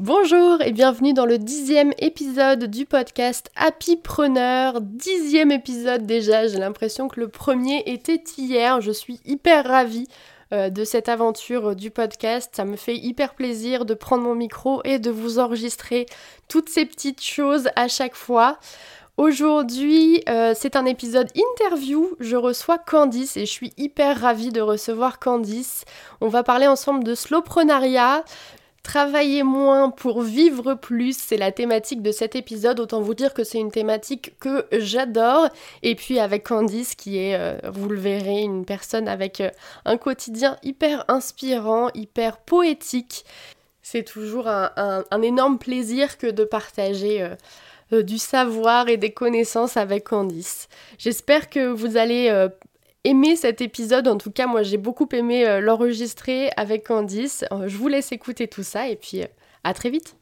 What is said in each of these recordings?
Bonjour et bienvenue dans le dixième épisode du podcast Happy Preneur. Dixième épisode déjà, j'ai l'impression que le premier était hier. Je suis hyper ravie euh, de cette aventure du podcast. Ça me fait hyper plaisir de prendre mon micro et de vous enregistrer toutes ces petites choses à chaque fois. Aujourd'hui, euh, c'est un épisode interview. Je reçois Candice et je suis hyper ravie de recevoir Candice. On va parler ensemble de slowprenariat. Travailler moins pour vivre plus, c'est la thématique de cet épisode. Autant vous dire que c'est une thématique que j'adore. Et puis avec Candice, qui est, euh, vous le verrez, une personne avec euh, un quotidien hyper inspirant, hyper poétique. C'est toujours un, énorme plaisir que de partager. Euh, du savoir et des connaissances avec Candice. J'espère que vous allez aimé cet épisode. En tout cas, moi, j'ai beaucoup aimé euh, l'enregistrer avec Candice. Euh, je vous laisse écouter tout ça et puis euh, à très vite.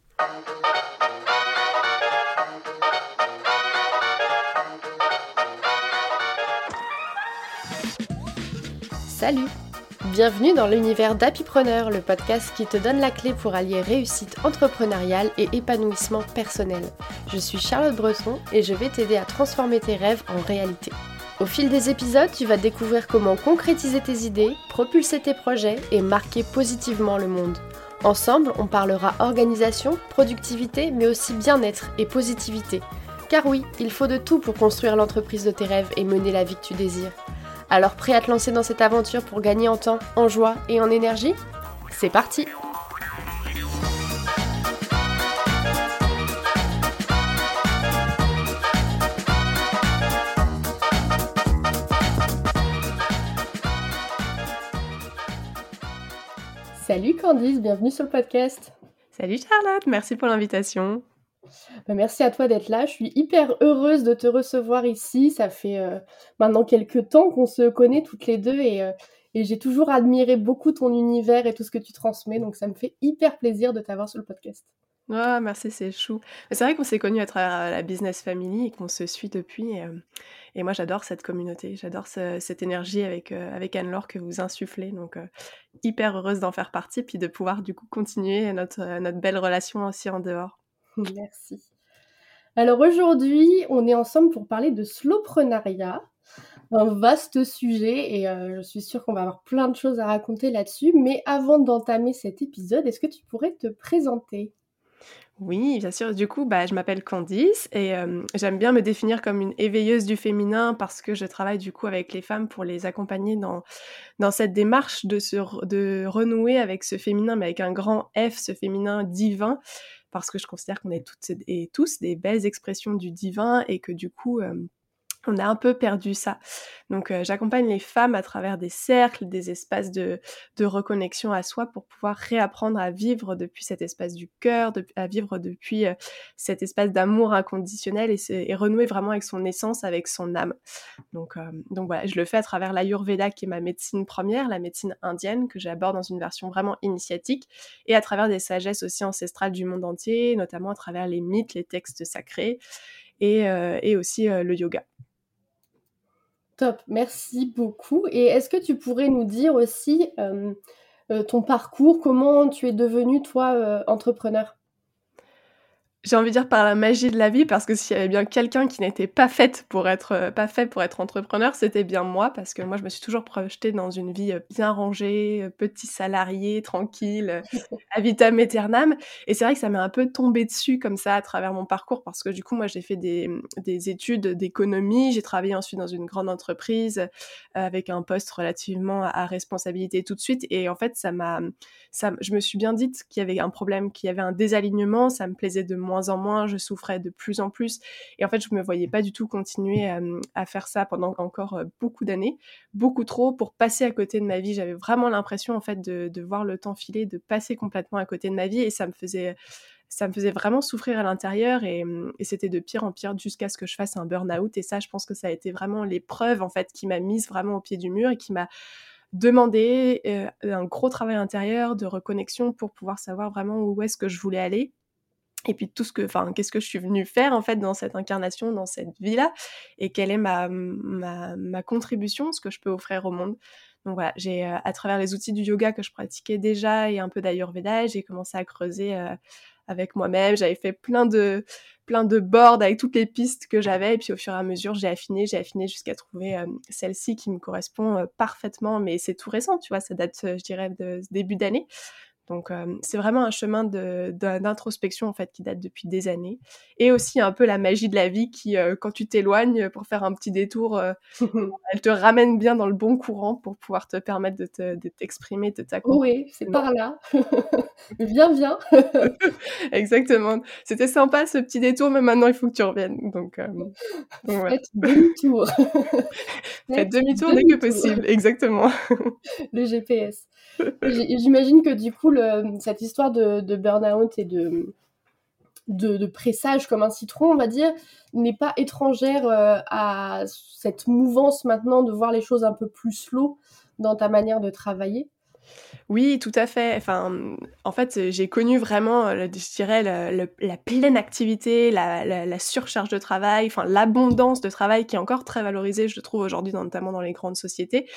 Salut Bienvenue dans l'univers d'Happypreneur, le podcast qui te donne la clé pour allier réussite entrepreneuriale et épanouissement personnel. Je suis Charlotte Breton et je vais t'aider à transformer tes rêves en réalité. Au fil des épisodes, tu vas découvrir comment concrétiser tes idées, propulser tes projets et marquer positivement le monde. Ensemble, on parlera organisation, productivité, mais aussi bien-être et positivité. Car oui, il faut de tout pour construire l'entreprise de tes rêves et mener la vie que tu désires. Alors prêt à te lancer dans cette aventure pour gagner en temps, en joie et en énergie? C'est parti Salut Candice, bienvenue sur le podcast. Salut Charlotte, merci pour l'invitation. Bah, merci à toi d'être là. Je suis hyper heureuse de te recevoir ici. Ça fait euh, maintenant quelques temps qu'on se connaît toutes les deux euh, et, j'ai toujours admiré beaucoup ton univers et tout ce que tu transmets. Donc ça me fait hyper plaisir de t'avoir sur le podcast. Ah, merci, c'est chou. C'est vrai qu'on s'est connus à travers la business family et qu'on se suit depuis. Et, euh, moi, j'adore cette communauté. J'adore cette énergie avec, euh, avec Anne-Laure que vous insufflez. Donc, euh, hyper heureuse d'en faire partie, puis de pouvoir du coup continuer notre, notre belle relation aussi en dehors. Merci. Alors aujourd'hui, on est ensemble pour parler de slowprenariat, un vaste sujet et je suis sûre qu'on va avoir plein de choses à raconter là-dessus. Mais avant d'entamer cet épisode, est-ce que tu pourrais te présenter? Oui, bien sûr. Du coup, bah, je m'appelle Candice et j'aime bien me définir comme une éveilleuse du féminin parce que je travaille du coup avec les femmes pour les accompagner dans, dans cette démarche de, se, de renouer avec ce féminin, mais avec un grand F, ce féminin divin, parce que je considère qu'on est toutes et tous des belles expressions du divin et que du coup, on a un peu perdu ça. Donc euh, j'accompagne les femmes à travers des cercles, des espaces de, reconnexion à soi pour pouvoir réapprendre à vivre depuis cet espace du cœur, à vivre depuis euh, cet espace d'amour inconditionnel et, renouer vraiment avec son essence, avec son âme. Donc, euh, donc voilà, je le fais à travers l'Ayurveda qui est ma médecine première, la médecine indienne que j'aborde dans une version vraiment initiatique et à travers des sagesses aussi ancestrales du monde entier, notamment à travers les mythes, les textes sacrés et, et aussi le yoga. Top, merci beaucoup. Et est-ce que tu pourrais nous dire aussi euh, euh, ton parcours, comment tu es devenu toi euh, entrepreneur? J'ai envie de dire par la magie de la vie, parce que s'il y avait bien quelqu'un qui n'était pas faite pour être euh, pas fait pour être entrepreneur, c'était bien moi, parce que moi je me suis toujours projetée dans une vie euh, bien rangée, euh, petit salarié, tranquille, à vitam aeternam. Et c'est vrai que ça m'est un peu tombé dessus comme ça à travers mon parcours, parce que du coup moi j'ai fait des, des études d'économie, j'ai travaillé ensuite dans une grande entreprise avec un poste relativement à responsabilité tout de suite, et en fait ça m'a, ça, je me suis bien dit qu'il y avait un problème, qu'il y avait un désalignement, ça me plaisait de moins en moins, je souffrais de plus en plus. Et en fait, je me voyais pas du tout continuer à, faire ça pendant encore beaucoup d'années, beaucoup trop pour passer à côté de ma vie. J'avais vraiment l'impression en fait de, voir le temps filer, de passer complètement à côté de ma vie et ça me faisait ça me faisait vraiment souffrir à l'intérieur et, c'était de pire en pire jusqu'à ce que je fasse un burn-out. Et ça, je pense que ça a été vraiment l'épreuve en fait qui m'a mise vraiment au pied du mur et qui m'a demandé un gros travail intérieur de reconnexion pour pouvoir savoir vraiment où est-ce que je voulais aller et puis tout ce que, enfin, qu'est-ce que je suis venue faire en fait dans cette incarnation, dans cette vie-là, et quelle est ma, ma, contribution, ce que je peux offrir au monde? Donc voilà, j'ai euh, à travers les outils du yoga que je pratiquais déjà et un peu d'ayurveda, j'ai commencé à creuser, euh, avec moi-même. J'avais fait plein de plein de boards avec toutes les pistes que j'avais et puis au fur et à mesure j'ai affiné, j'ai affiné jusqu'à trouver celle-ci qui me correspond parfaitement. Mais c'est tout récent, tu vois, ça date, je dirais, de début d'année. Donc c'est vraiment un chemin d'introspection en fait qui date depuis des années et aussi un peu la magie de la vie qui quand tu t'éloignes pour faire un petit détour elle te ramène bien dans le bon courant pour pouvoir te permettre de t'exprimer de t'accompagner. oui, c'est par là. viens viens. Exactement. C'était sympa ce petit détour mais maintenant il faut que tu reviennes. Donc, Faites demi-tour. Faites demi-tour dès que possible. Exactement. le GPS. J'imagine que du coup, cette histoire de, burn-out et de, de, pressage comme un citron, on va dire, n'est pas étrangère euh, à cette mouvance maintenant de voir les choses un peu plus slow dans ta manière de travailler? Oui, tout à fait. Enfin, en fait, j'ai connu vraiment, euh, je dirais, la pleine activité, la, surcharge de travail, enfin l'abondance de travail qui est encore très valorisée, je trouve aujourd'hui, notamment dans les grandes sociétés.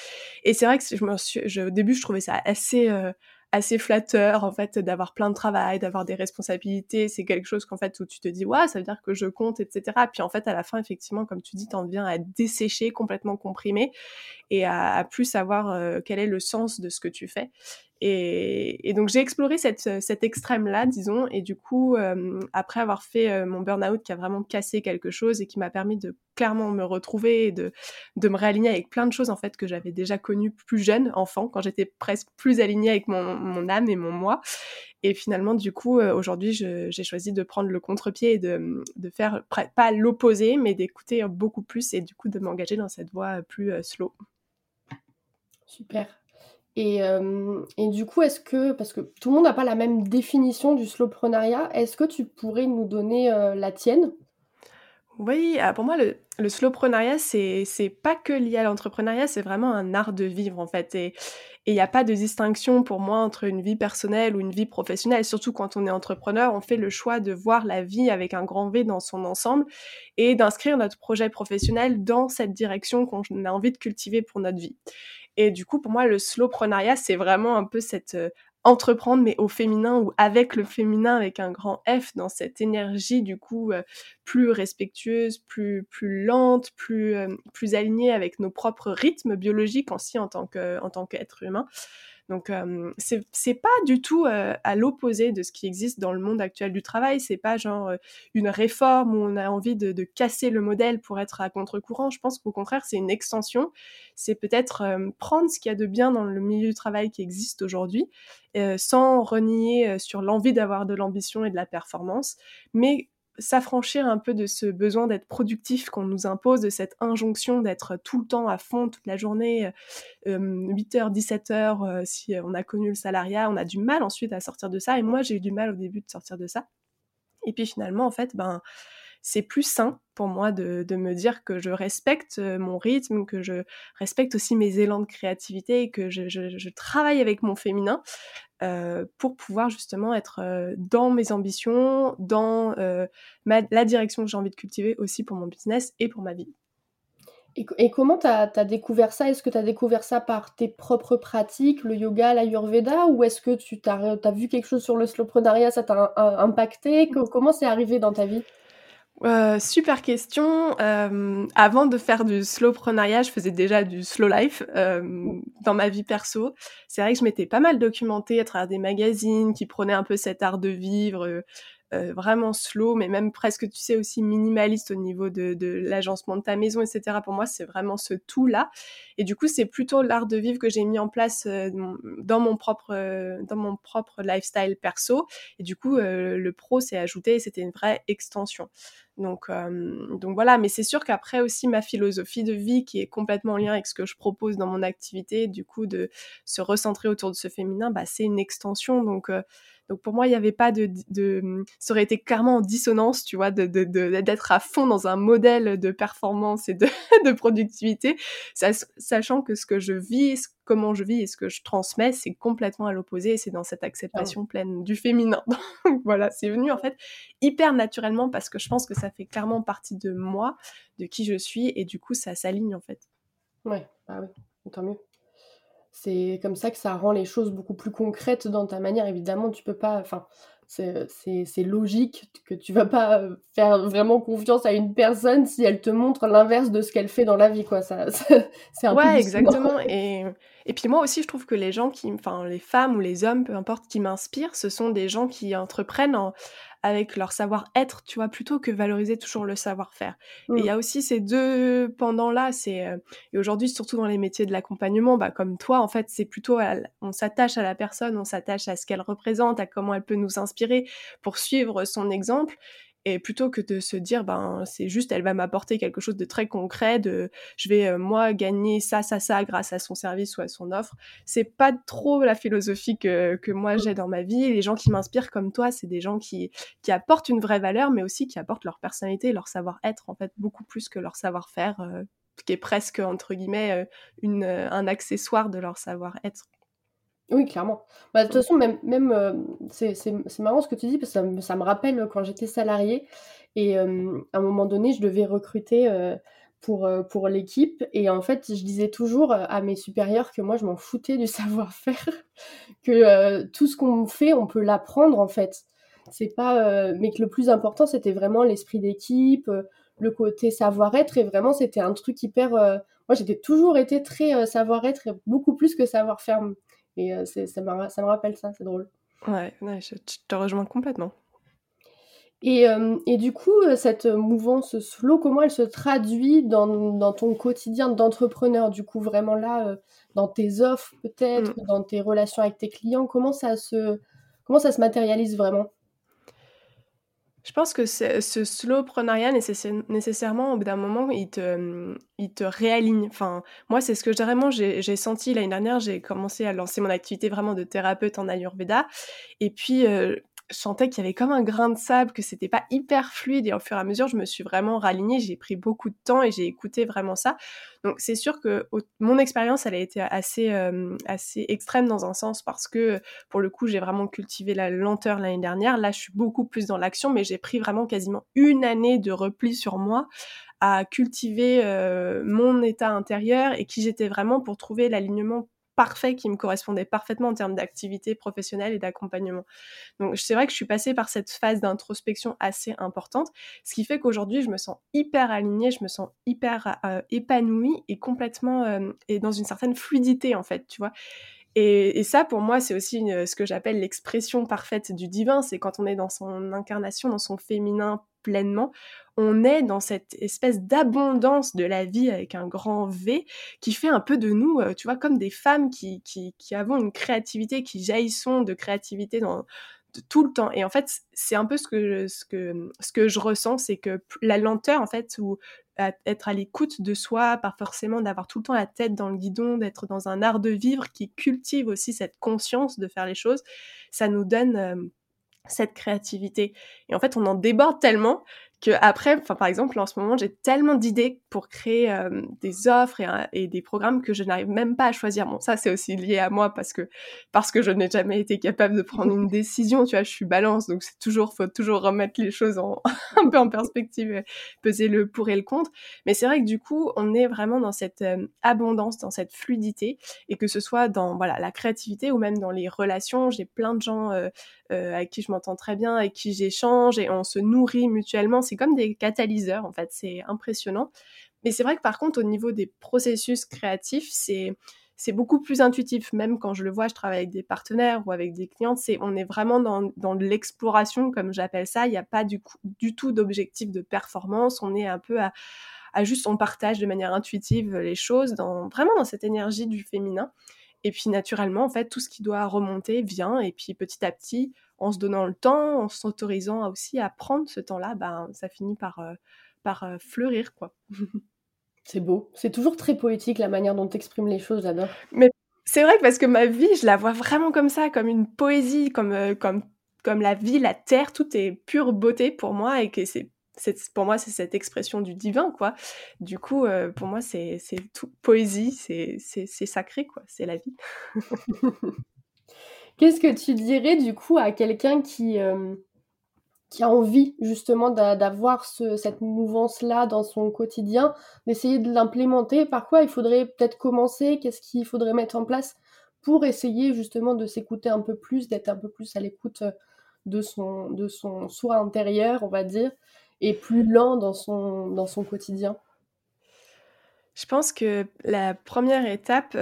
Et c'est vrai que je me au début, je trouvais ça assez euh, assez flatteur en fait d'avoir plein de travail, d'avoir des responsabilités. C'est quelque chose qu'en fait où tu te dis ouais ça veut dire que je compte etc. Puis en fait à la fin effectivement comme tu dis t'en viens à dessécher complètement comprimé et à, plus savoir euh, quel est le sens de ce que tu fais. Et, donc j'ai exploré cet extrême-là, disons, et du coup, euh, après avoir fait euh, mon burn-out qui a vraiment cassé quelque chose et qui m'a permis de clairement me retrouver et de, me réaligner avec plein de choses en fait que j'avais déjà connues plus jeune, enfant, quand j'étais presque plus alignée avec mon, âme et mon moi. Et finalement, du coup, euh, aujourd'hui, j'ai choisi de prendre le contre-pied et de faire pas l'opposé, mais d'écouter beaucoup plus et du coup de m'engager dans cette voie plus slow. Super. Et, euh, et, du coup, est-ce que, parce que tout le monde n'a pas la même définition du slowprenariat, est-ce que tu pourrais nous donner euh, la tienne? Oui, ah, pour moi, le, le slowprenariat, c'est, c'est pas que lié à l'entrepreneuriat, c'est vraiment un art de vivre en fait. Et il n'y a pas de distinction pour moi entre une vie personnelle ou une vie professionnelle. Surtout quand on est entrepreneur, on fait le choix de voir la vie avec un grand V dans son ensemble et d'inscrire notre projet professionnel dans cette direction qu'on a envie de cultiver pour notre vie. Et du coup, pour moi, le slowprenariat, c'est vraiment un peu cette euh, entreprendre, mais au féminin ou avec le féminin, avec un grand F, dans cette énergie, du coup, euh, plus respectueuse, plus, plus lente, plus, euh, plus alignée avec nos propres rythmes biologiques aussi en tant qu'être humain. Donc euh, c'est pas du tout euh, à l'opposé de ce qui existe dans le monde actuel du travail. C'est pas genre euh, une réforme où on a envie de, casser le modèle pour être à contre-courant. Je pense qu'au contraire c'est une extension. C'est peut-être prendre ce qu'il y a de bien dans le milieu du travail qui existe aujourd'hui, sans renier sur l'envie d'avoir de l'ambition et de la performance, mais s'affranchir un peu de ce besoin d'être productif qu'on nous impose, de cette injonction d'être tout le temps à fond toute la journée, 8h, 17h, si on a connu le salariat, on a du mal ensuite à sortir de ça. Et moi, j'ai eu du mal au début de sortir de ça. Et puis finalement, en fait, ben, c'est plus sain pour moi de, me dire que je respecte euh, mon rythme, que je respecte aussi mes élans de créativité et que je, travaille avec mon féminin euh, pour pouvoir justement être euh, dans mes ambitions, dans la direction que j'ai envie de cultiver aussi pour mon business et pour ma vie. Et, comment tu as, découvert ça? Est-ce que tu as découvert ça par tes propres pratiques, le yoga, l'ayurveda Ou est-ce que tu as, vu quelque chose sur le slowprenariat, ça t'a impacté? Comment c'est arrivé dans ta vie? Euh, super question. Euh, avant de faire du slowprenariat, je faisais déjà du slow life euh, dans ma vie perso. C'est vrai que je m'étais pas mal documentée à travers des magazines qui prenaient un peu cet art de vivre, vraiment slow, mais même presque, tu sais, aussi minimaliste au niveau de, l'agencement de ta maison, etc. Pour moi, c'est vraiment ce tout-là. Et du coup, c'est plutôt l'art de vivre que j'ai mis en place dans mon propre dans mon propre lifestyle perso. Et du coup, le pro s'est ajouté et c'était une vraie extension. Donc, donc voilà, mais c'est sûr qu'après aussi ma philosophie de vie qui est complètement en lien avec ce que je propose dans mon activité, du coup de se recentrer autour de ce féminin, bah, c'est une extension. Donc donc pour moi, il n'y avait pas de, Ça aurait été clairement en dissonance, tu vois, d'être à fond dans un modèle de performance et de, de productivité, sachant que ce que je vis, comment je vis et ce que je transmets, c'est complètement à l'opposé et c'est dans cette acceptation pleine du féminin. Donc voilà, c'est venu en fait hyper naturellement parce que je pense que ça fait clairement partie de moi, de qui je suis et du coup, ça s'aligne en fait. Ouais, bah oui, tant mieux c'est comme ça que ça rend les choses beaucoup plus concrètes dans ta manière. Évidemment, tu peux pas. Enfin, c'est logique que tu vas pas faire vraiment confiance à une personne si elle te montre l'inverse de ce qu'elle fait dans la vie, quoi. Ça, c'est un ouais, exactement. Et, et puis moi aussi, je trouve que les gens qui, enfin, les femmes ou les hommes, peu importe, qui m'inspirent, ce sont des gens qui entreprennent avec leur savoir-être, tu vois, plutôt que valoriser toujours le savoir-faire. Et il y a aussi ces deux pendant-là, c'est euh, et aujourd'hui surtout dans les métiers de l'accompagnement, bah comme toi en fait, c'est plutôt on s'attache à la personne, on s'attache à ce qu'elle représente, à comment elle peut nous inspirer pour suivre son exemple et plutôt que de se dire ben c'est juste elle va m'apporter quelque chose de très concret de je vais euh, moi gagner ça ça ça grâce à son service ou à son offre c'est pas trop la philosophie que, que moi j'ai dans ma vie. Les gens qui m'inspirent comme toi c'est des gens qui qui apportent une vraie valeur mais aussi qui apportent leur personnalité leur savoir-être en fait beaucoup plus que leur savoir-faire euh, qui est presque entre guillemets euh, une un accessoire de leur savoir-être oui, clairement. Bah, de toute façon, même, même euh, c'est, marrant ce que tu dis, parce que ça, me, ça me rappelle quand j'étais salariée et euh, à un moment donné, je devais recruter euh, pour, pour l'équipe. Et en fait, je disais toujours à mes supérieurs que moi, je m'en foutais du savoir-faire, que tout ce qu'on fait, on peut l'apprendre en fait. C'est pas, mais que le plus important, c'était vraiment l'esprit d'équipe, le côté savoir-être. Et vraiment, c'était un truc hyper. moi, j'étais toujours été très savoir-être et beaucoup plus que savoir-faire. Et euh, ça, me, ça me rappelle ça, c'est drôle. Ouais, je, te rejoins complètement. Et, euh, et, du coup, euh, cette mouvance slow, comment elle se traduit dans, dans ton quotidien d'entrepreneur? Du coup, vraiment là, dans tes offres peut-être, mm. dans tes relations avec tes clients, comment ça se, comment ça se matérialise vraiment? Je pense que ce slowpreneuriat, nécessairement, au bout d'un moment, il te, il te réaligne. Enfin, moi, c'est ce que vraiment j'ai senti l'année dernière. J'ai commencé à lancer mon activité vraiment de thérapeute en Ayurveda. Et puis, euh, je sentais qu'il y avait comme un grain de sable, que c'était pas hyper fluide. Et au fur et à mesure, je me suis vraiment ralignée. J'ai pris beaucoup de temps et j'ai écouté vraiment ça. Donc, c'est sûr que mon expérience, elle a été assez, euh, assez extrême dans un sens parce que, pour le coup, j'ai vraiment cultivé la lenteur l'année dernière. Là, je suis beaucoup plus dans l'action, mais j'ai pris vraiment quasiment une année de repli sur moi à cultiver euh, mon état intérieur et qui j'étais vraiment pour trouver l'alignement parfait qui me correspondait parfaitement en termes d'activité professionnelle et d'accompagnement. Donc c'est vrai que je suis passée par cette phase d'introspection assez importante, ce qui fait qu'aujourd'hui je me sens hyper alignée, je me sens hyper euh, épanouie et complètement euh, et dans une certaine fluidité en fait, tu vois. Et, ça, pour moi, c'est aussi ce que j'appelle l'expression parfaite du divin. C'est quand on est dans son incarnation, dans son féminin pleinement, on est dans cette espèce d'abondance de la vie avec un grand V qui fait un peu de nous, euh, tu vois, comme des femmes qui, qui, avons une créativité, qui jaillissent de créativité dans, tout le temps. Et en fait, c'est un peu ce que, ce que, ce que je ressens, c'est que la lenteur, en fait, ou être à l'écoute de soi, pas forcément d'avoir tout le temps la tête dans le guidon, d'être dans un art de vivre qui cultive aussi cette conscience de faire les choses, ça nous donne euh, cette créativité. Et en fait, on en déborde tellement que après, enfin par exemple en ce moment j'ai tellement d'idées pour créer euh, des offres et, des programmes que je n'arrive même pas à choisir. Bon ça c'est aussi lié à moi parce que parce que je n'ai jamais été capable de prendre une décision. Tu vois, je suis balance donc c'est toujours faut toujours remettre les choses en, un peu en perspective, peser le pour et le contre. Mais c'est vrai que du coup on est vraiment dans cette euh, abondance, dans cette fluidité et que ce soit dans voilà la créativité ou même dans les relations. J'ai plein de gens euh, avec qui je m'entends très bien, avec qui j'échange et on se nourrit mutuellement c'est comme des catalyseurs, en fait, c'est impressionnant. Mais c'est vrai que par contre, au niveau des processus créatifs, c'est c'est beaucoup plus intuitif. Même quand je le vois, je travaille avec des partenaires ou avec des clients, c'est on est vraiment dans, dans l'exploration, comme j'appelle ça. Il n'y a pas du, du tout d'objectif de performance. On est un peu à, à, juste, on partage de manière intuitive les choses, dans, vraiment dans cette énergie du féminin. Et puis naturellement, en fait, tout ce qui doit remonter vient. Et puis petit à petit, en se donnant le temps, en s'autorisant aussi à prendre ce temps-là, ben, ça finit par, euh, par euh, fleurir, quoi. c'est beau. C'est toujours très poétique la manière dont tu exprimes les choses, j'adore. Mais c'est vrai que parce que ma vie, je la vois vraiment comme ça, comme une poésie, comme, euh, comme, comme la vie, la terre, tout est pure beauté pour moi et que c'est pour moi, c'est cette expression du divin, quoi. Du coup, pour moi, c'est tout poésie, c'est sacré, quoi. C'est la vie. Qu'est-ce que tu dirais du coup à quelqu'un qui, euh, a envie justement d'avoir cette mouvance-là dans son quotidien, d'essayer de l'implémenter? Par quoi il faudrait peut-être commencer? Qu'est-ce qu'il faudrait mettre en place pour essayer justement de s'écouter un peu plus, d'être un peu plus à l'écoute euh, de son, de son soi intérieur, on va dire, et plus lent dans dans son quotidien? Je pense que la première étape,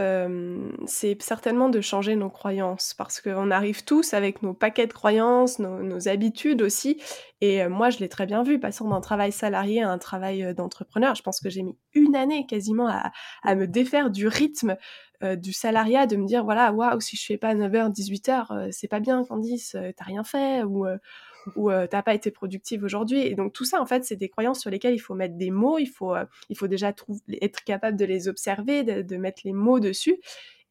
c'est certainement de changer nos croyances parce qu'on arrive tous avec nos paquets de croyances, nos habitudes aussi et moi je l'ai très bien vu, passant d'un travail salarié à un travail, d'entrepreneur. Je pense que j'ai mis une année quasiment à me défaire du rythme, du salariat, de me dire: «Voilà, waouh, si je fais pas 9:00-18:00, c'est pas bien Candice, tu as rien fait» ou ou euh, t'as pas été productive aujourd'hui. Et donc tout ça, en fait, c'est des croyances sur lesquelles il faut mettre des mots, il faut, euh, il faut déjà être capable de les observer, de, mettre les mots dessus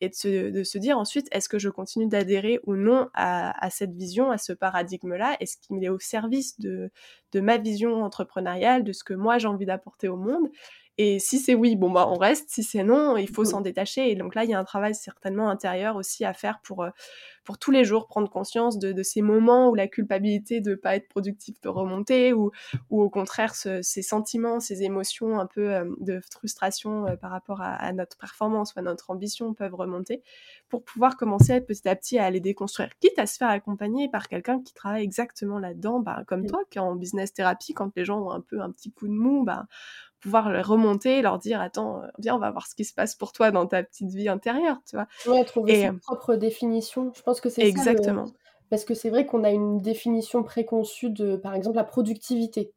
et de se, de se dire ensuite, est-ce que je continue d'adhérer ou non à, à, cette vision, à ce paradigme-là? Est-ce qu'il est au service de, de ma vision entrepreneuriale, de ce que moi j'ai envie d'apporter au monde? Et si c'est oui, bon bah on reste. Si c'est non, il faut mmh. s'en détacher. Et donc là, il y a un travail certainement intérieur aussi à faire pour euh, pour tous les jours prendre conscience de, ces moments où la culpabilité de pas être productif peut remonter, ou ou au contraire ces sentiments, ces émotions un peu euh, de frustration euh, par rapport à, notre performance ou à notre ambition peuvent remonter, pour pouvoir commencer petit à petit à les déconstruire, quitte à se faire accompagner par quelqu'un qui travaille exactement là-dedans, bah, comme mmh. toi, qui est en business thérapie, quand les gens ont un peu un petit coup de mou, bah pouvoir les remonter, leur dire attends, euh, viens, on va voir ce qui se passe pour toi dans ta petite vie intérieure, tu vois. Ouais, trouver sa euh, propre définition. Je pense que c'est exactement. Parce que c'est vrai qu'on a une définition préconçue de, par exemple, la productivité.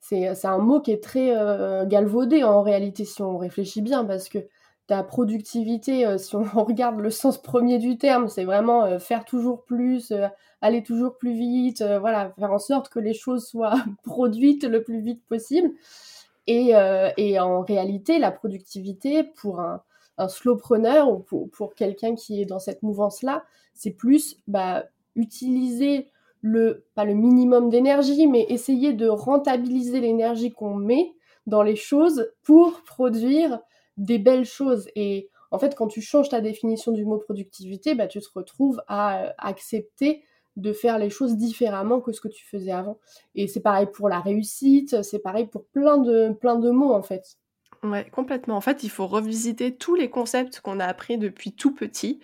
C'est un mot qui est très euh, galvaudé en réalité si on réfléchit bien, parce que ta productivité, si on regarde le sens premier du terme, c'est vraiment faire toujours plus, aller toujours plus vite, voilà, faire en sorte que les choses soient produites le plus vite possible. Euh, et, en réalité, la productivité pour un, un slowpreneur ou pour, quelqu'un qui est dans cette mouvance-là, c'est plus bah, utiliser le, pas le minimum d'énergie, mais essayer de rentabiliser l'énergie qu'on met dans les choses pour produire des belles choses. Et en fait, quand tu changes ta définition du mot productivité, bah, tu te retrouves à accepter de faire les choses différemment que ce que tu faisais avant. Et c'est pareil pour la réussite, c'est pareil pour plein de, plein de mots en fait. Ouais, complètement. En fait, il faut revisiter tous les concepts qu'on a appris depuis tout petit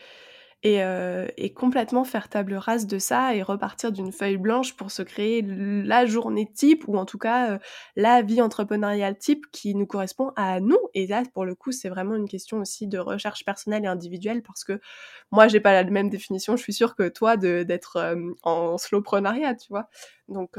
euh, et, complètement faire table rase de ça et repartir d'une feuille blanche pour se créer la journée type ou en tout cas euh, la vie entrepreneuriale type qui nous correspond à nous. Et là, pour le coup, c'est vraiment une question aussi de recherche personnelle et individuelle parce que moi, j'ai pas la même définition. Je suis sûre que toi, d'être euh, en slowprenariat, tu vois. Donc,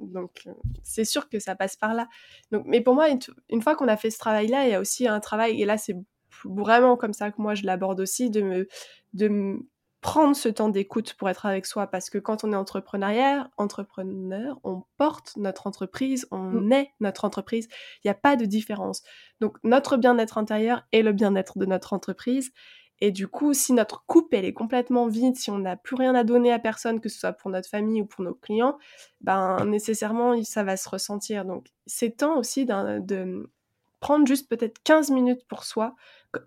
donc c'est sûr que ça passe par là. Donc, mais pour moi, une fois qu'on a fait ce travail-là, il y a aussi un travail, et là, c'est vraiment comme ça que moi je l'aborde aussi, de me, de prendre ce temps d'écoute pour être avec soi parce que quand on est entrepreneuriat, entrepreneur, on porte notre entreprise, on mmh. est notre entreprise, il n'y a pas de différence. Donc notre bien-être intérieur est le bien-être de notre entreprise et du coup, si notre coupe elle est complètement vide, si on n'a plus rien à donner à personne, que ce soit pour notre famille ou pour nos clients, ben nécessairement ça va se ressentir. Donc c'est temps aussi de prendre juste peut-être 15 minutes pour soi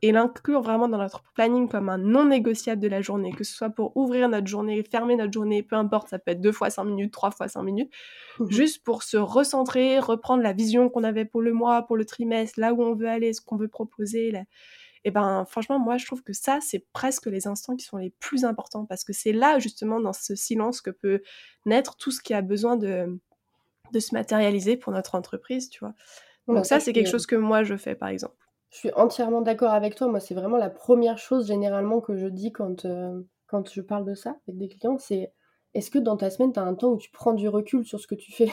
et l'inclure vraiment dans notre planning comme un non négociable de la journée, que ce soit pour ouvrir notre journée, fermer notre journée, peu importe, ça peut être deux fois cinq minutes, trois fois cinq minutes, mmh juste pour se recentrer, reprendre la vision qu'on avait pour le mois, pour le trimestre, là où on veut aller, ce qu'on veut proposer. Et ben franchement, moi je trouve que ça, c'est presque les instants qui sont les plus importants parce que c'est là justement dans ce silence que peut naître tout ce qui a besoin de, de se matérialiser pour notre entreprise, tu vois. Donc ça, c'est quelque chose que moi je fais par exemple. Je suis entièrement d'accord avec toi. Moi, c'est vraiment la première chose généralement que je dis quand, euh, quand je parle de ça avec des clients, c'est est-ce que dans ta semaine, tu as un temps où tu prends du recul sur ce que tu fais?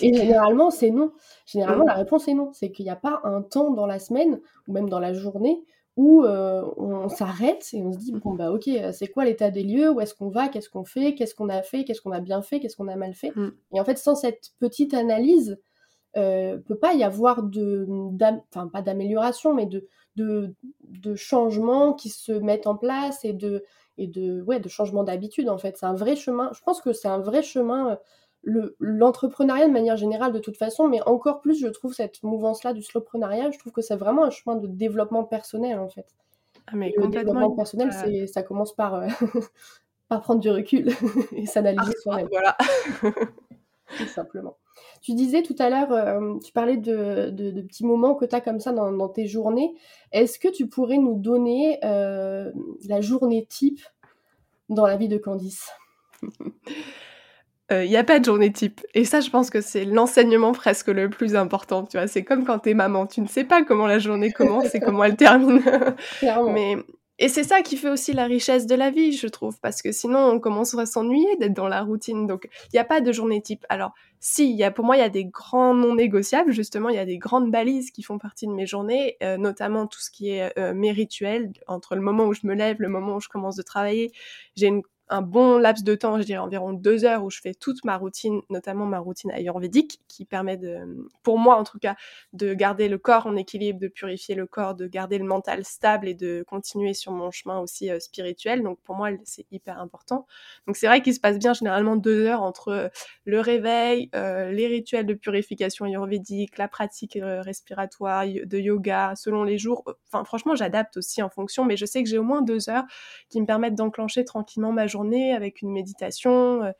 Et généralement, c'est non. Généralement, la réponse est non. C'est qu'il n'y a pas un temps dans la semaine ou même dans la journée où euh, on s'arrête et on se dit bon bah ok c'est quoi l'état des lieux? Où est-ce qu'on va? Qu'est-ce qu'on fait? Qu'est-ce qu'on a fait? Qu'est-ce qu'on a bien fait? Qu'est-ce qu'on a mal fait? Mmh. et en fait sans cette petite analyse euh, peut pas y avoir de, enfin pas d'amélioration, mais de, de, de changements qui se mettent en place et de, et de, ouais, de changements d'habitude en fait. C'est un vrai chemin. Je pense que c'est un vrai chemin. Le, l'entrepreneuriat de manière générale de toute façon, mais encore plus je trouve cette mouvance-là du slowpreneuriat, je trouve que c'est vraiment un chemin de développement personnel en fait. Ah, mais le développement personnel, c'est, ça commence par, euh, par prendre du recul et s'analyser ah, soi-même. Voilà. Tout simplement. Tu disais tout à l'heure, euh, tu parlais de, petits moments que tu as comme ça dans, tes journées. Est-ce que tu pourrais nous donner euh, la journée type dans la vie de Candice? Il n'y a pas de journée type. Et ça, je pense que c'est l'enseignement presque le plus important. Tu vois, c'est comme quand t'es maman, tu ne sais pas comment la journée commence et comment elle termine. Mais et c'est ça qui fait aussi la richesse de la vie, je trouve, parce que sinon on commencerait à s'ennuyer d'être dans la routine. Donc il n'y a pas de journée type. Alors si, y a, pour moi il y a des grands non négociables, justement, il y a des grandes balises qui font partie de mes journées, euh, notamment tout ce qui est euh, mes rituels, entre le moment où je me lève, le moment où je commence de travailler. J'ai une un bon laps de temps, je dirais environ deux heures, où je fais toute ma routine, notamment ma routine ayurvédique, qui permet de, pour moi en tout cas, de garder le corps en équilibre, de purifier le corps, de garder le mental stable et de continuer sur mon chemin aussi euh, spirituel. Donc pour moi, c'est hyper important. Donc c'est vrai qu'il se passe bien généralement deux heures entre euh, le réveil, euh, les rituels de purification ayurvédique, la pratique respiratoire, de yoga, selon les jours. Enfin franchement, j'adapte aussi en fonction, mais je sais que j'ai au moins deux heures qui me permettent d'enclencher tranquillement ma journée avec une méditation. Euh,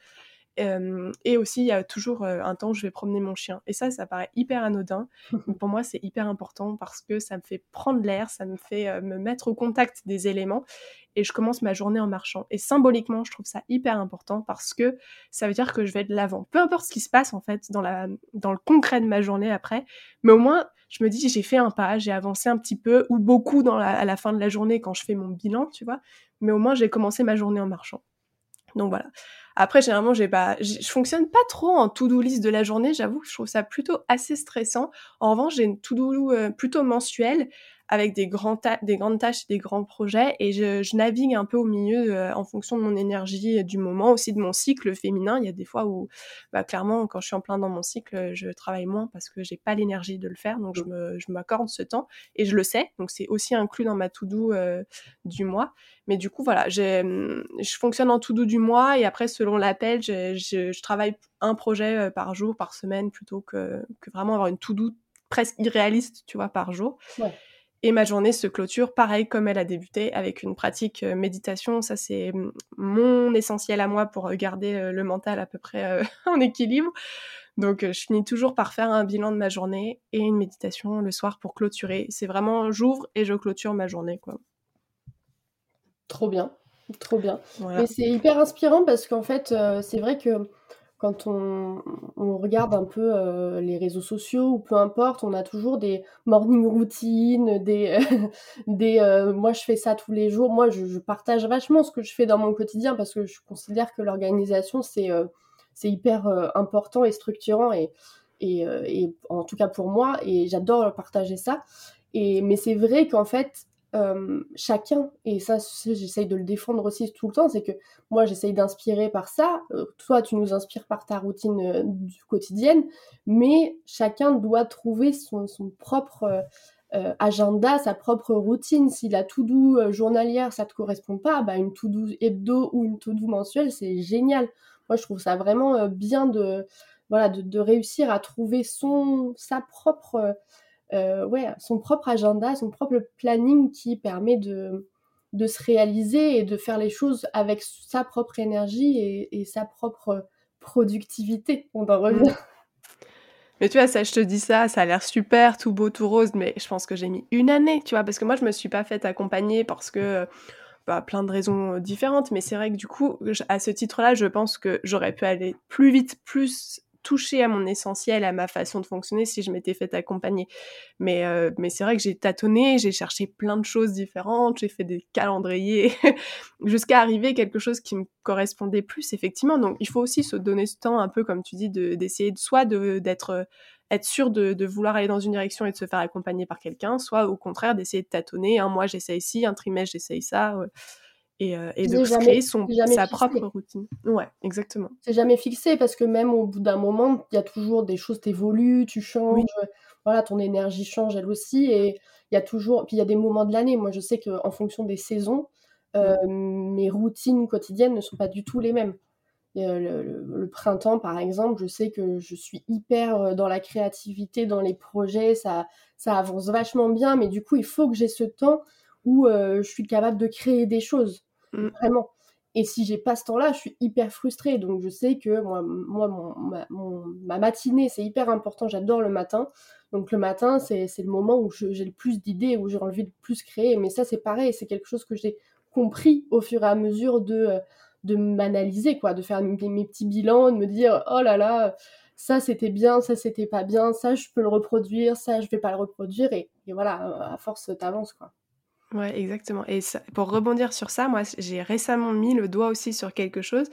euh, et aussi, il y a toujours euh, un temps où je vais promener mon chien. Et ça, ça paraît hyper anodin. pour moi, c'est hyper important parce que ça me fait prendre l'air, ça me fait me mettre au contact des éléments. Et je commence ma journée en marchant. Et symboliquement, je trouve ça hyper important parce que ça veut dire que je vais de l'avant. Peu importe ce qui se passe, en fait, dans, la, dans le concret de ma journée après. Mais au moins, je me dis, j'ai fait un pas, j'ai avancé un petit peu, ou beaucoup dans à la fin de la journée quand je fais mon bilan, tu vois. Mais au moins, j'ai commencé ma journée en marchant. Donc voilà. Après, généralement, j'ai pas, je fonctionne pas trop en to-do list de la journée. J'avoue que je trouve ça plutôt assez stressant. En revanche, j'ai une to-do euh, plutôt mensuelle avec des, grands des grandes tâches, des grands projets, et je, navigue un peu au milieu euh, en fonction de mon énergie du moment, aussi de mon cycle féminin. Il y a des fois où, bah, clairement, quand je suis en plein dans mon cycle, je travaille moins parce que j'ai pas l'énergie de le faire, donc je m'accorde ce temps, et je le sais, donc c'est aussi inclus dans ma to-do euh, du mois. Mais du coup, voilà, je fonctionne en to-do du mois, et après, selon l'appel, je, je, travaille un projet euh, par jour, par semaine, plutôt que, que vraiment avoir une to-do presque irréaliste, tu vois, par jour. Ouais. Et ma journée se clôture pareil comme elle a débuté avec une pratique euh, méditation. Ça, c'est mon essentiel à moi pour euh, garder euh, le mental à peu près en équilibre. Donc, je finis toujours par faire un bilan de ma journée et une méditation le soir pour clôturer. C'est vraiment j'ouvre et je clôture ma journée, quoi. Trop bien, trop bien. Et c'est hyper inspirant parce qu'en fait, c'est vrai que quand on, regarde un peu euh, les réseaux sociaux ou peu importe, on a toujours des morning routines, des, des euh, moi je fais ça tous les jours. Moi je, partage vachement ce que je fais dans mon quotidien parce que je considère que l'organisation c'est euh, hyper important et structurant et, et, et, en tout cas pour moi et j'adore partager ça. Et, mais c'est vrai qu'en fait euh, chacun, et ça j'essaye de le défendre aussi tout le temps, c'est que moi j'essaye d'inspirer par ça, euh, toi tu nous inspires par ta routine euh, du quotidienne, mais chacun doit trouver son, son propre agenda, sa propre routine. Si la to-do journalière ça te correspond pas, bah une to-do hebdo ou une to-do mensuelle c'est génial. Moi je trouve ça vraiment bien de, voilà, de, réussir à trouver son, sa propre euh, ouais, son propre agenda, son propre planning qui permet de, de se réaliser et de faire les choses avec sa propre énergie et, sa propre productivité. On en revient. Mais tu vois, ça, je te dis ça, ça a l'air super, tout beau, tout rose, mais je pense que j'ai mis une année, tu vois, parce que moi, je me suis pas faite accompagner parce que, bah, plein de raisons différentes, mais c'est vrai que du coup, à ce titre-là, je pense que j'aurais pu aller plus vite, plus touché à mon essentiel, à ma façon de fonctionner si je m'étais fait accompagner. Mais, euh, mais c'est vrai que j'ai tâtonné, j'ai cherché plein de choses différentes, j'ai fait des calendriers, jusqu'à arriver à quelque chose qui me correspondait plus, effectivement. Donc il faut aussi se donner ce temps, un peu comme tu dis, d'essayer de, soit d'être être sûr de, de, vouloir aller dans une direction et de se faire accompagner par quelqu'un, soit au contraire d'essayer de tâtonner. Un mois j'essaye ci, un trimestre j'essaye ça et, euh, de créer son, sa propre routine. Ouais, exactement. C'est jamais fixé parce que même au bout d'un moment, il y a toujours des choses, t'évolues, tu changes, voilà, ton énergie change elle aussi et il y a toujours, puis il y a des moments de l'année. Moi, je sais qu'en fonction des saisons, euh, mes routines quotidiennes ne sont pas du tout les mêmes. Le, le, printemps, par exemple, je sais que je suis hyper euh, dans la créativité, dans les projets, ça, ça avance vachement bien, mais du coup, il faut que j'ai ce temps où je suis capable de créer des choses. Mmh. Vraiment. Et si j'ai pas ce temps-là, je suis hyper frustrée. Donc je sais que moi, moi mon, ma, matinée, c'est hyper important. J'adore le matin. Donc le matin, c'est le moment où j'ai le plus d'idées, où j'ai envie de plus créer. Mais ça, c'est pareil. C'est quelque chose que j'ai compris au fur et à mesure de, de m'analyser, quoi, de faire mes, petits bilans, de me dire, oh là là, ça c'était bien, ça c'était pas bien, ça je peux le reproduire, ça je vais pas le reproduire, et, voilà, à force t'avances, quoi. Ouais, exactement. Et pour rebondir sur ça, moi j'ai récemment mis le doigt aussi sur quelque chose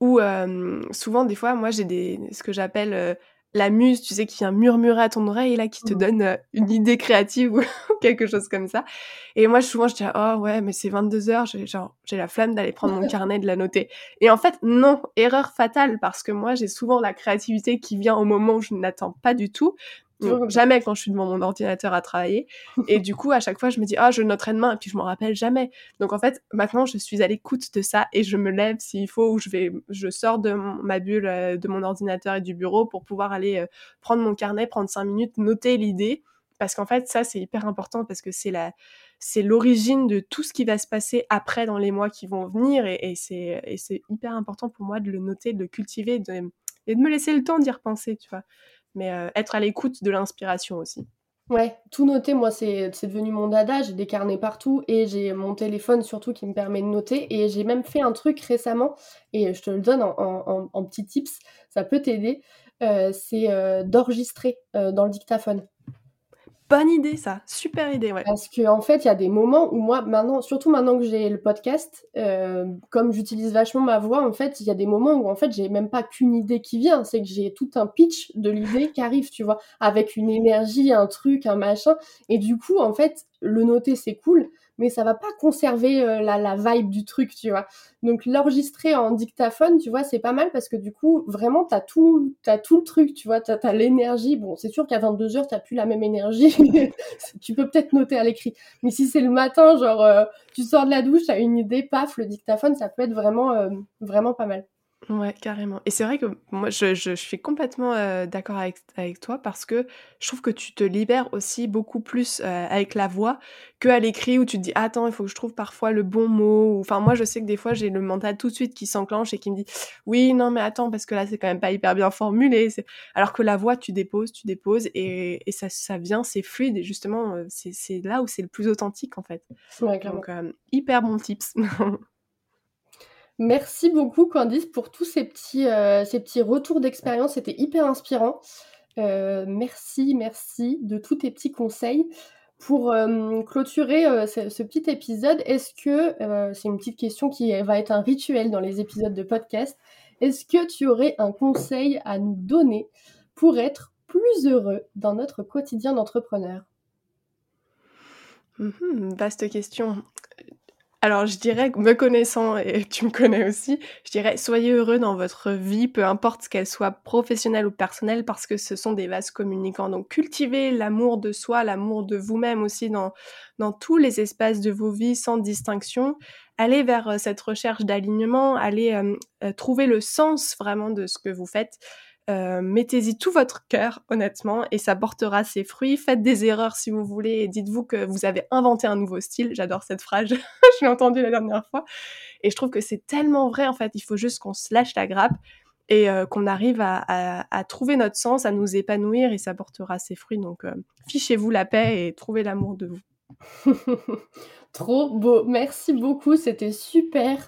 où souvent des fois moi j'ai des ce que j'appelle la muse, tu sais, qui vient murmurer à ton oreille, là, qui te mmh. donne euh, une idée créative ou quelque chose comme ça. Et moi, souvent, je dis, oh ouais, mais c'est 22 heures, j'ai, genre, j'ai la flamme d'aller prendre mon carnet et de la noter. Et en fait, non, erreur fatale, parce que moi, j'ai souvent la créativité qui vient au moment où je n'attends pas du tout jamais quand je suis devant mon ordinateur à travailler. Et du coup, à chaque fois, je me dis, ah, je noterai demain, et puis je m'en rappelle jamais. Donc en fait, maintenant, je suis à l'écoute de ça et je me lève s'il faut, ou je vais, je sors de ma bulle, euh, de mon ordinateur et du bureau pour pouvoir aller euh, prendre mon carnet, prendre cinq minutes, noter l'idée. Parce qu'en fait, ça, c'est hyper important parce que c'est la, c'est l'origine de tout ce qui va se passer après dans les mois qui vont venir et, et c'est, et c'est hyper important pour moi de le noter, de le cultiver de, et de me laisser le temps d'y repenser, tu vois mais euh, être à l'écoute de l'inspiration aussi. Ouais, tout noter, moi, c'est devenu mon dada. J'ai des carnets partout et j'ai mon téléphone surtout qui me permet de noter. Et j'ai même fait un truc récemment, et je te le donne en, en, petits tips, ça peut t'aider. Euh, c'est euh, d'enregistrer dans le dictaphone. Bonne idée, ça. Super idée, ouais. Parce qu'en en fait, il y a des moments où moi, maintenant, surtout maintenant que j'ai le podcast, euh, comme j'utilise vachement ma voix, en fait, il y a des moments où en fait, j'ai même pas qu'une idée qui vient, c'est que j'ai tout un pitch de l'idée qui arrive, tu vois, avec une énergie, un truc, un machin. Et du coup, en fait, le noter, c'est cool, mais ça va pas conserver euh, la, vibe du truc, tu vois. Donc l'enregistrer en dictaphone, tu vois, c'est pas mal parce que du coup, vraiment, t'as tout, as tout le truc, tu vois, t'as as, l'énergie. Bon, c'est sûr qu'à 22 heures, t'as plus la même énergie. tu peux peut-être noter à l'écrit. Mais si c'est le matin, genre, euh, tu sors de la douche, t'as une idée, paf, le dictaphone, ça peut être vraiment, euh, vraiment pas mal. Ouais, carrément. Et c'est vrai que moi, je, je, suis complètement euh, d'accord avec, avec toi parce que je trouve que tu te libères aussi beaucoup plus euh, avec la voix qu'à l'écrit où tu te dis attends, il faut que je trouve parfois le bon mot. Enfin, moi, je sais que des fois, j'ai le mental tout de suite qui s'enclenche et qui me dit oui, non, mais attends, parce que là, c'est quand même pas hyper bien formulé. Alors que la voix, tu déposes, tu déposes et, et ça, ça vient, c'est fluide et justement, euh, c'est là où c'est le plus authentique en fait. Ouais, Donc, hyper bon tips. Merci beaucoup Candice pour tous ces petits, euh, ces petits retours d'expérience, c'était hyper inspirant. Euh, merci, merci de tous tes petits conseils. Pour euh, clôturer ce, petit épisode, est-ce que, c'est une petite question qui va être un rituel dans les épisodes de podcast, est-ce que tu aurais un conseil à nous donner pour être plus heureux dans notre quotidien d'entrepreneur? Mmh Vaste question. Alors je dirais, me connaissant, et tu me connais aussi, je dirais soyez heureux dans votre vie, peu importe qu'elle soit professionnelle ou personnelle, parce que ce sont des vases communicants. Donc cultivez l'amour de soi, l'amour de vous-même aussi dans, dans tous les espaces de vos vies sans distinction. Allez vers euh, cette recherche d'alignement, allez euh, euh, trouver le sens vraiment de ce que vous faites. Euh, mettez-y tout votre cœur, honnêtement, et ça portera ses fruits. Faites des erreurs si vous voulez, et dites-vous que vous avez inventé un nouveau style. J'adore cette phrase, je l'ai entendue la dernière fois. Et je trouve que c'est tellement vrai, en fait. Il faut juste qu'on se lâche la grappe et euh, qu'on arrive à, trouver notre sens, à nous épanouir, et ça portera ses fruits. Donc, euh, fichez-vous la paix et trouvez l'amour de vous. Trop beau. Merci beaucoup, c'était super.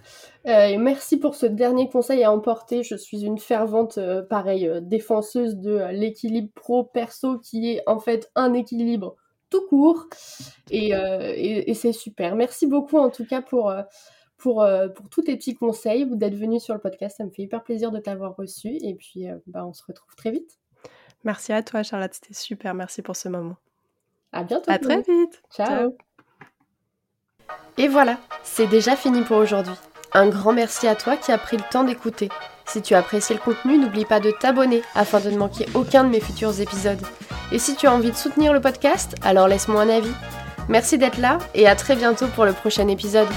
Euh, merci pour ce dernier conseil à emporter. Je suis une fervente, euh, pareil, euh, défenseuse de l'équilibre pro-perso qui est en fait un équilibre tout court. Et, c'est super. Merci beaucoup en tout cas pour, pour, pour tous tes petits conseils, d'être venu sur le podcast. Ça me fait hyper plaisir de t'avoir reçu. Et puis, bah, on se retrouve très vite. Merci à toi, Charlotte. C'était super. Merci pour ce moment. À bientôt. À très vite. Ciao. Et voilà, c'est déjà fini pour aujourd'hui. Un grand merci à toi qui as pris le temps d'écouter. Si tu as apprécié le contenu, n'oublie pas de t'abonner afin de ne manquer aucun de mes futurs épisodes. Et si tu as envie de soutenir le podcast, alors laisse-moi un avis. Merci d'être là et à très bientôt pour le prochain épisode.